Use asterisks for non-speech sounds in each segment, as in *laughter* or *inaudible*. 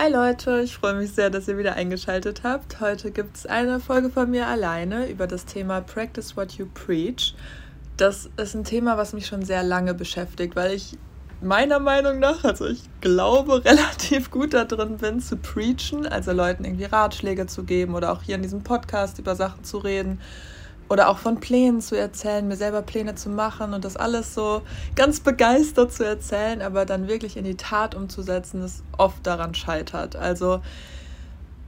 Hi Leute, ich freue mich sehr, dass ihr wieder eingeschaltet habt. Heute gibt es eine Folge von mir alleine über das Thema Practice What You Preach. Das ist ein Thema, was mich schon sehr lange beschäftigt, weil ich meiner Meinung nach, also ich glaube, *laughs* relativ gut da drin bin zu preachen, also Leuten irgendwie Ratschläge zu geben oder auch hier in diesem Podcast über Sachen zu reden oder auch von Plänen zu erzählen, mir selber Pläne zu machen und das alles so ganz begeistert zu erzählen, aber dann wirklich in die Tat umzusetzen, ist oft daran scheitert. Also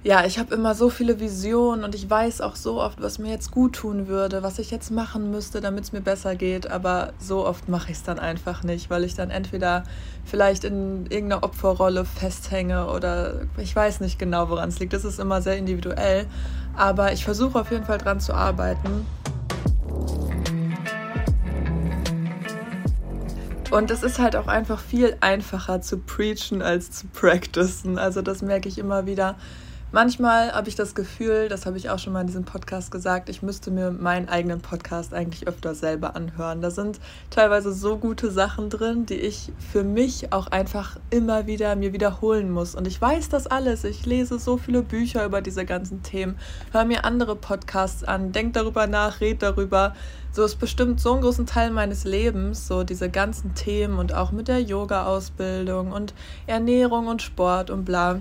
ja, ich habe immer so viele Visionen und ich weiß auch so oft, was mir jetzt gut tun würde, was ich jetzt machen müsste, damit es mir besser geht, aber so oft mache ich es dann einfach nicht, weil ich dann entweder vielleicht in irgendeiner Opferrolle festhänge oder ich weiß nicht genau, woran es liegt. Das ist immer sehr individuell, aber ich versuche auf jeden Fall dran zu arbeiten. Und es ist halt auch einfach viel einfacher zu preachen als zu practicen. Also das merke ich immer wieder Manchmal habe ich das Gefühl, das habe ich auch schon mal in diesem Podcast gesagt, ich müsste mir meinen eigenen Podcast eigentlich öfter selber anhören. Da sind teilweise so gute Sachen drin, die ich für mich auch einfach immer wieder mir wiederholen muss. Und ich weiß das alles. Ich lese so viele Bücher über diese ganzen Themen, höre mir andere Podcasts an, denke darüber nach, rede darüber. So ist bestimmt so ein großen Teil meines Lebens, so diese ganzen Themen und auch mit der Yoga-Ausbildung und Ernährung und Sport und bla.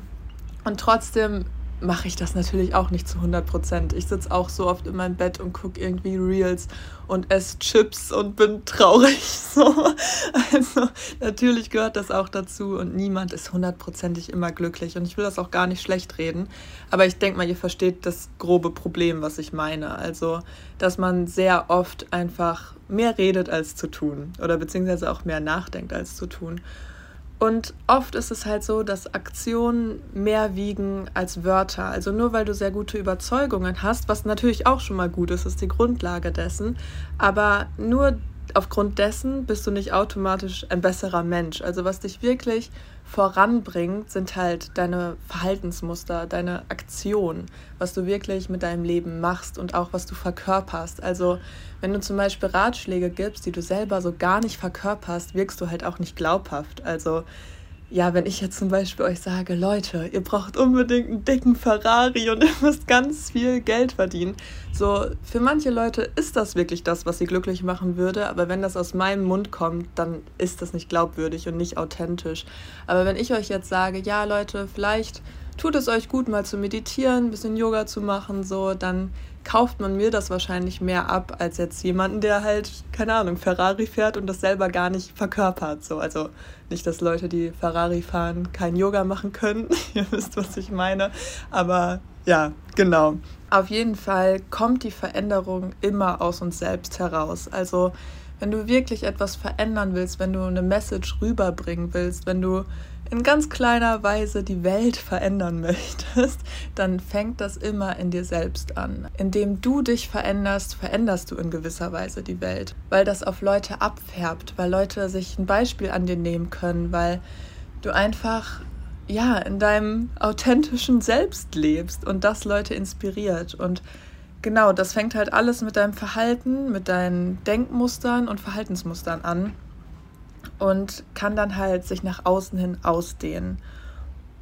Und trotzdem mache ich das natürlich auch nicht zu 100 Prozent. Ich sitze auch so oft in meinem Bett und gucke irgendwie Reels und esse Chips und bin traurig. *laughs* So. Also natürlich gehört das auch dazu und niemand ist hundertprozentig immer glücklich und ich will das auch gar nicht schlecht reden. Aber ich denke mal, ihr versteht das grobe Problem, was ich meine. Also, dass man sehr oft einfach mehr redet als zu tun oder beziehungsweise auch mehr nachdenkt als zu tun. Und oft ist es halt so, dass Aktionen mehr wiegen als Wörter. Also nur weil du sehr gute Überzeugungen hast, was natürlich auch schon mal gut ist, ist die Grundlage dessen. Aber nur aufgrund dessen bist du nicht automatisch ein besserer Mensch. Also was dich wirklich voranbringt, sind halt deine Verhaltensmuster, deine Aktionen, was du wirklich mit deinem Leben machst und auch was du verkörperst. Also wenn du zum Beispiel Ratschläge gibst, die du selber so gar nicht verkörperst, wirkst du halt auch nicht glaubhaft. Also ja, wenn ich jetzt zum Beispiel euch sage, Leute, ihr braucht unbedingt einen dicken Ferrari und *laughs* ihr müsst ganz viel Geld verdienen. So, für manche Leute ist das wirklich das, was sie glücklich machen würde, aber wenn das aus meinem Mund kommt, dann ist das nicht glaubwürdig und nicht authentisch. Aber wenn ich euch jetzt sage, ja, Leute, vielleicht tut es euch gut, mal zu meditieren, ein bisschen Yoga zu machen, so, dann kauft man mir das wahrscheinlich mehr ab als jetzt jemanden, der halt, keine Ahnung, Ferrari fährt und das selber gar nicht verkörpert. So. Also nicht, dass Leute, die Ferrari fahren, kein Yoga machen können. *laughs* Ihr wisst, was ich meine. Aber ja, genau. Auf jeden Fall kommt die Veränderung immer aus uns selbst heraus. Also wenn du wirklich etwas verändern willst, wenn du eine Message rüberbringen willst, wenn du in ganz kleiner Weise die Welt verändern *laughs* möchtest, dann fängt das immer in dir selbst an. Indem du dich veränderst, veränderst du in gewisser Weise die Welt, weil das auf Leute abfärbt, weil Leute sich ein Beispiel an dir nehmen können, weil du einfach ja in deinem authentischen Selbst lebst und das Leute inspiriert und genau, das fängt halt alles mit deinem Verhalten, mit deinen Denkmustern und Verhaltensmustern an und kann dann halt sich nach außen hin ausdehnen.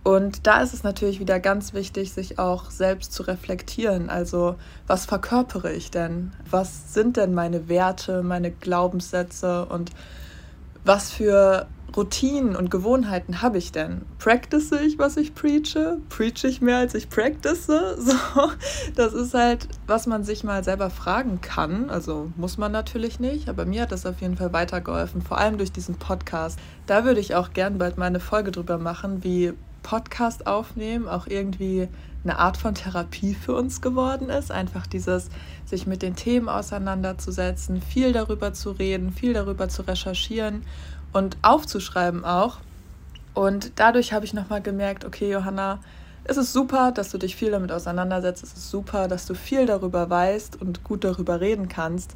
Und da ist es natürlich wieder ganz wichtig, sich auch selbst zu reflektieren. Also, was verkörpere ich denn? Was sind denn meine Werte, meine Glaubenssätze und was für Routinen und Gewohnheiten habe ich denn? Practice ich, was ich preache? Preache ich mehr, als ich practice? *laughs* So, das ist halt, was man sich mal selber fragen kann. Also muss man natürlich nicht, aber mir hat das auf jeden Fall weitergeholfen, vor allem durch diesen Podcast. Da würde ich auch gern bald mal eine Folge drüber machen, wie Podcast aufnehmen auch irgendwie eine Art von Therapie für uns geworden ist. Einfach dieses, sich mit den Themen auseinanderzusetzen, viel darüber zu reden, viel darüber zu recherchieren und aufzuschreiben auch. Und dadurch habe ich nochmal gemerkt, okay, Johanna, es ist super, dass du dich viel damit auseinandersetzt. Es ist super, dass du viel darüber weißt und gut darüber reden kannst.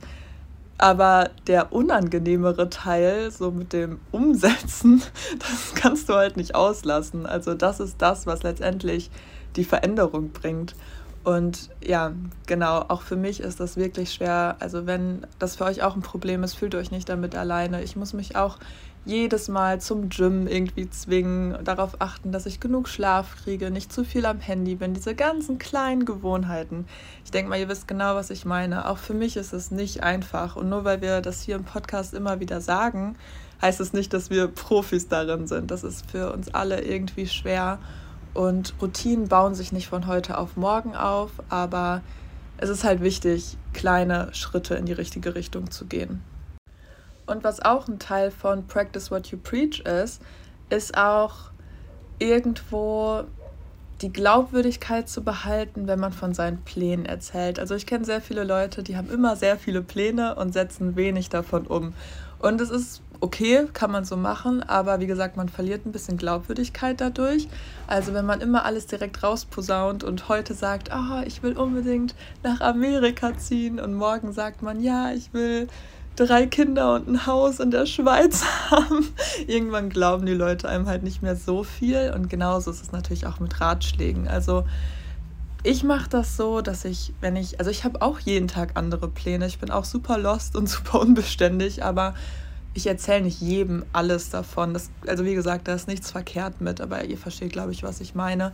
Aber der unangenehmere Teil, so mit dem Umsetzen, *laughs* das kannst du halt nicht auslassen. Also das ist das, was letztendlich die Veränderung bringt. Und ja, genau, auch für mich ist das wirklich schwer. Also wenn das für euch auch ein Problem ist, fühlt euch nicht damit alleine. Ich muss mich auch jedes Mal zum Gym irgendwie zwingen, darauf achten, dass ich genug Schlaf kriege, nicht zu viel am Handy bin, diese ganzen kleinen Gewohnheiten. Ich denke mal, ihr wisst genau, was ich meine. Auch für mich ist es nicht einfach. Und nur weil wir das hier im Podcast immer wieder sagen, heißt es nicht, dass wir Profis darin sind. Das ist für uns alle irgendwie schwer. Und Routinen bauen sich nicht von heute auf morgen auf, aber es ist halt wichtig, kleine Schritte in die richtige Richtung zu gehen. Und was auch ein Teil von Practice What You Preach ist, ist auch irgendwo die Glaubwürdigkeit zu behalten, wenn man von seinen Plänen erzählt. Also ich kenne sehr viele Leute, die haben immer sehr viele Pläne und setzen wenig davon um. Und es ist okay, kann man so machen, aber wie gesagt, man verliert ein bisschen Glaubwürdigkeit dadurch. Also wenn man immer alles direkt rausposaunt und heute sagt, oh, ich will unbedingt nach Amerika ziehen und morgen sagt man, ja, ich will drei Kinder und ein Haus in der Schweiz *laughs* haben. Irgendwann glauben die Leute einem halt nicht mehr so viel. Und genauso ist es natürlich auch mit Ratschlägen. Also ich mache das so, dass ich, wenn ich, also ich habe auch jeden Tag andere Pläne. Ich bin auch super lost und *laughs* super unbeständig, aber ich erzähle nicht jedem alles davon. Das, also wie gesagt, da ist nichts verkehrt mit, aber ihr versteht, glaube ich, was ich meine.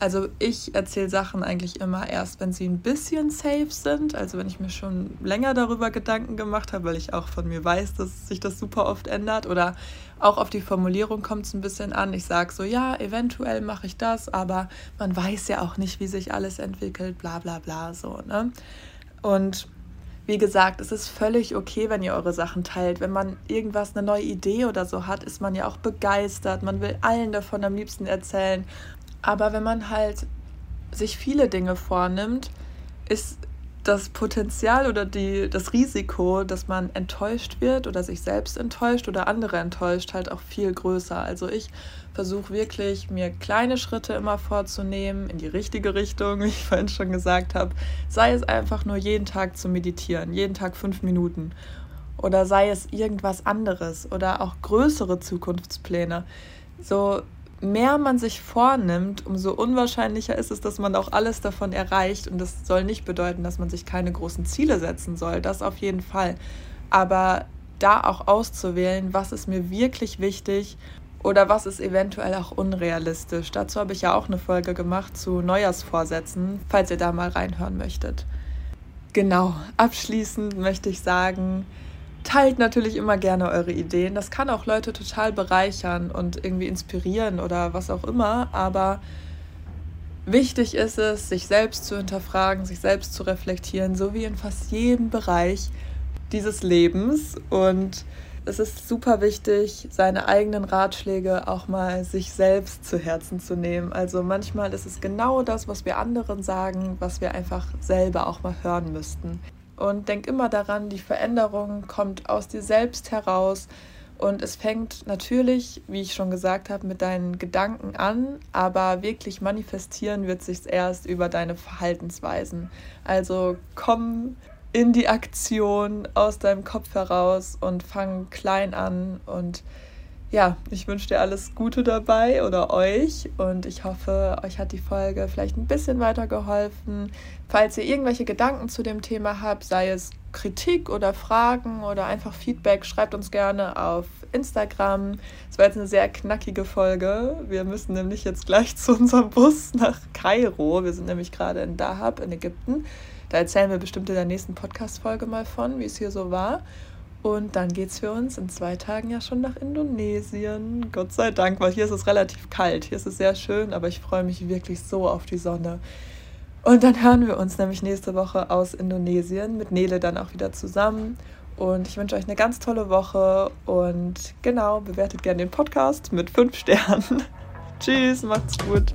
Also ich erzähle Sachen eigentlich immer erst, wenn sie ein bisschen safe sind. Also wenn ich mir schon länger darüber Gedanken gemacht habe, weil ich auch von mir weiß, dass sich das super oft ändert. Oder auch auf die Formulierung kommt es ein bisschen an. Ich sage so, ja, eventuell mache ich das, aber man weiß ja auch nicht, wie sich alles entwickelt, bla bla bla so. Ne? Und wie gesagt, es ist völlig okay, wenn ihr eure Sachen teilt. Wenn man irgendwas, eine neue Idee oder so hat, ist man ja auch begeistert. Man will allen davon am liebsten erzählen. Aber wenn man halt sich viele Dinge vornimmt, ist das Potenzial oder die, das Risiko, dass man enttäuscht wird oder sich selbst enttäuscht oder andere enttäuscht, halt auch viel größer. Also ich versuche wirklich, mir kleine Schritte immer vorzunehmen in die richtige Richtung, *laughs* wie ich vorhin schon gesagt habe. Sei es einfach nur jeden Tag zu meditieren, jeden Tag fünf Minuten. Oder sei es irgendwas anderes oder auch größere Zukunftspläne. So mehr man sich vornimmt, umso unwahrscheinlicher ist es, dass man auch alles davon erreicht. Und das soll nicht bedeuten, dass man sich keine großen Ziele setzen soll. Das auf jeden Fall. Aber da auch auszuwählen, was ist mir wirklich wichtig oder was ist eventuell auch unrealistisch. Dazu habe ich ja auch eine Folge gemacht zu Neujahrsvorsätzen, falls ihr da mal reinhören möchtet. Genau, abschließend möchte ich sagen, teilt natürlich immer gerne eure Ideen. Das kann auch Leute total bereichern und irgendwie inspirieren oder was auch immer. Aber wichtig ist es, sich selbst zu hinterfragen, sich selbst zu reflektieren, so wie in fast jedem Bereich dieses Lebens. Und es ist super wichtig, seine eigenen Ratschläge auch mal sich selbst zu Herzen zu nehmen. Also manchmal ist es genau das, was wir anderen sagen, was wir einfach selber auch mal hören müssten. Und denk immer daran, die Veränderung kommt aus dir selbst heraus. Und es fängt natürlich, wie ich schon gesagt habe, mit deinen Gedanken an, aber wirklich manifestieren wird sich erst über deine Verhaltensweisen. Also komm in die Aktion aus deinem Kopf heraus und fang klein an und ja, ich wünsche dir alles Gute dabei oder euch und ich hoffe, euch hat die Folge vielleicht ein bisschen weitergeholfen. Falls ihr irgendwelche Gedanken zu dem Thema habt, sei es Kritik oder Fragen oder einfach Feedback, schreibt uns gerne auf Instagram. Es war jetzt eine sehr knackige Folge. Wir müssen nämlich jetzt gleich *laughs* zu unserem Bus nach Kairo. Wir sind nämlich gerade in Dahab in Ägypten. Da erzählen wir bestimmt in der nächsten Podcast-Folge mal von, wie es hier so war. Und dann geht es für uns in zwei Tagen ja schon nach Indonesien. Gott sei Dank, weil hier ist es relativ kalt. Hier ist es sehr schön, aber ich freue mich wirklich so auf die Sonne. Und dann hören wir uns nämlich nächste Woche aus Indonesien mit Nele dann auch wieder zusammen. Und ich wünsche euch eine ganz tolle Woche und genau, bewertet gerne den Podcast mit fünf Sternen. *laughs* Tschüss, macht's gut.